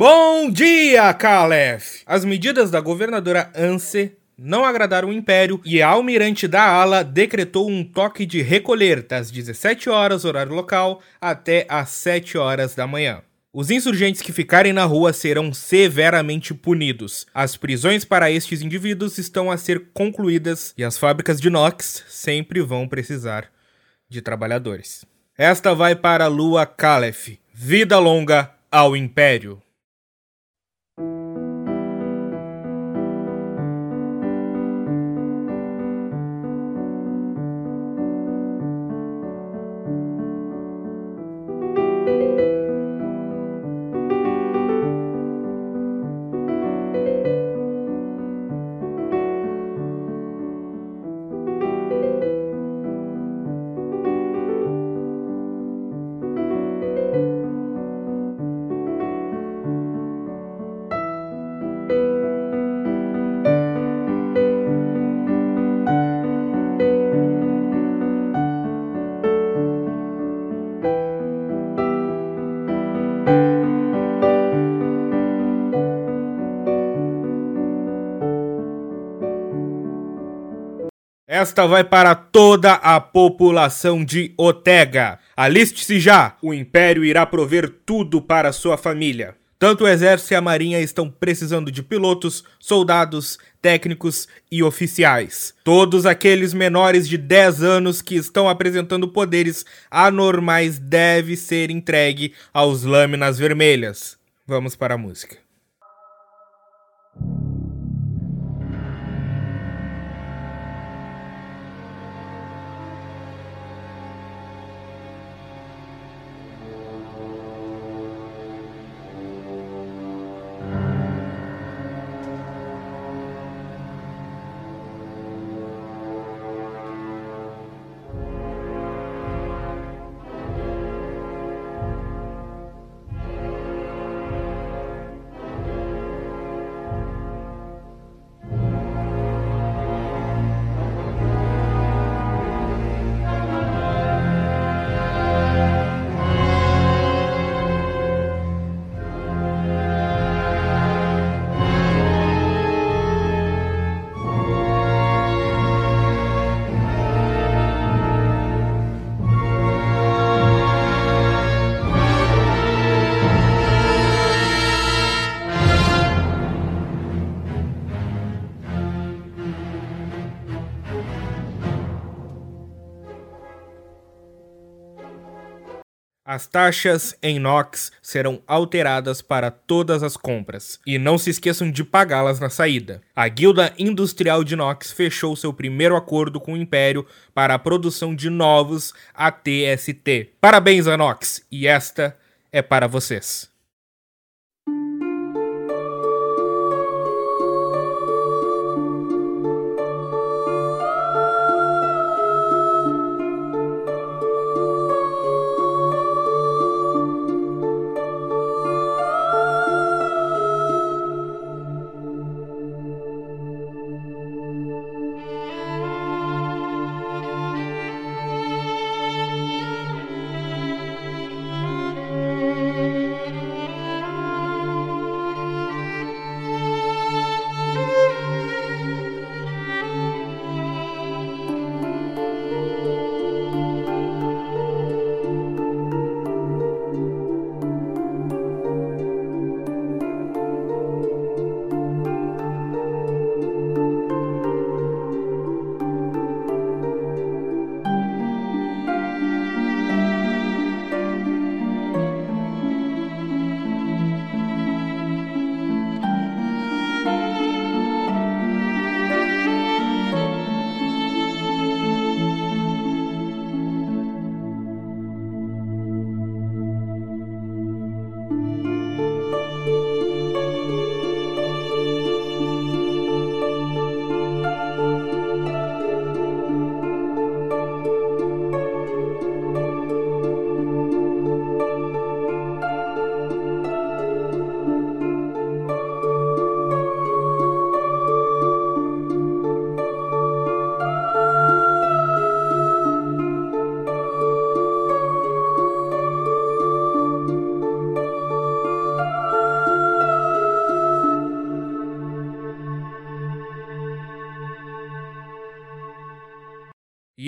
Bom dia, Calef! As medidas da governadora Anse não agradaram o Império e a almirante da ala decretou um toque de recolher das 17 horas horário local até às 7 horas da manhã. Os insurgentes que ficarem na rua serão severamente punidos. As prisões para estes indivíduos estão a ser concluídas e as fábricas de Nox sempre vão precisar de trabalhadores. Esta vai para a Lua Calef. Vida longa ao Império! Esta vai para toda a população de Otega. Aliste-se já! O Império irá prover tudo para sua família. Tanto o Exército e a Marinha estão precisando de pilotos, soldados, técnicos e oficiais. Todos aqueles menores de 10 anos que estão apresentando poderes anormais devem ser entregue aos Lâminas Vermelhas. Vamos para a música. As taxas em NOx serão alteradas para todas as compras e não se esqueçam de pagá-las na saída. A Guilda Industrial de NOx fechou seu primeiro acordo com o Império para a produção de novos ATST. Parabéns, Anox! E esta é para vocês.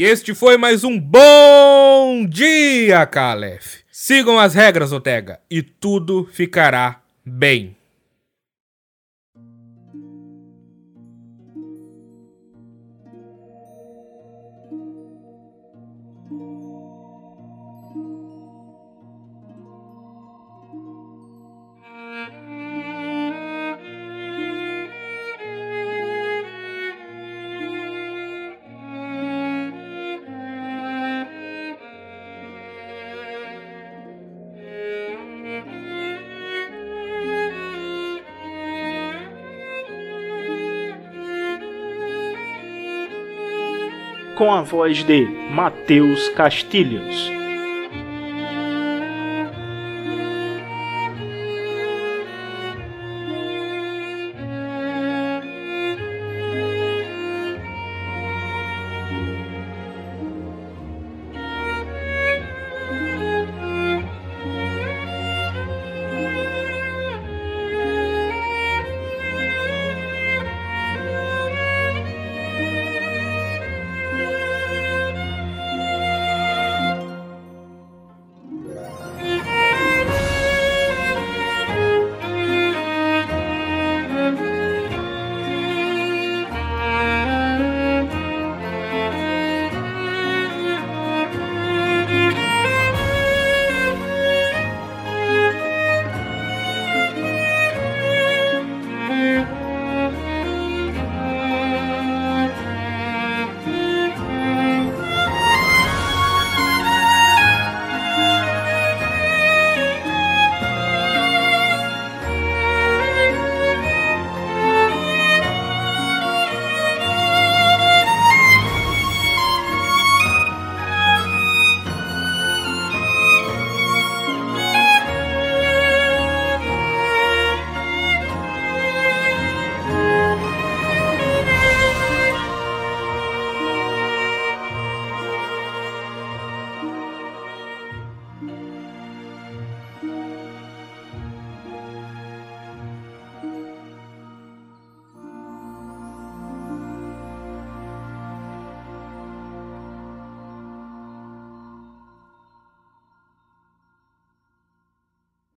E este foi mais um Bom Dia, Calef. Sigam as regras, Otega, e tudo ficará bem. Com a voz de Matheus Castilhos.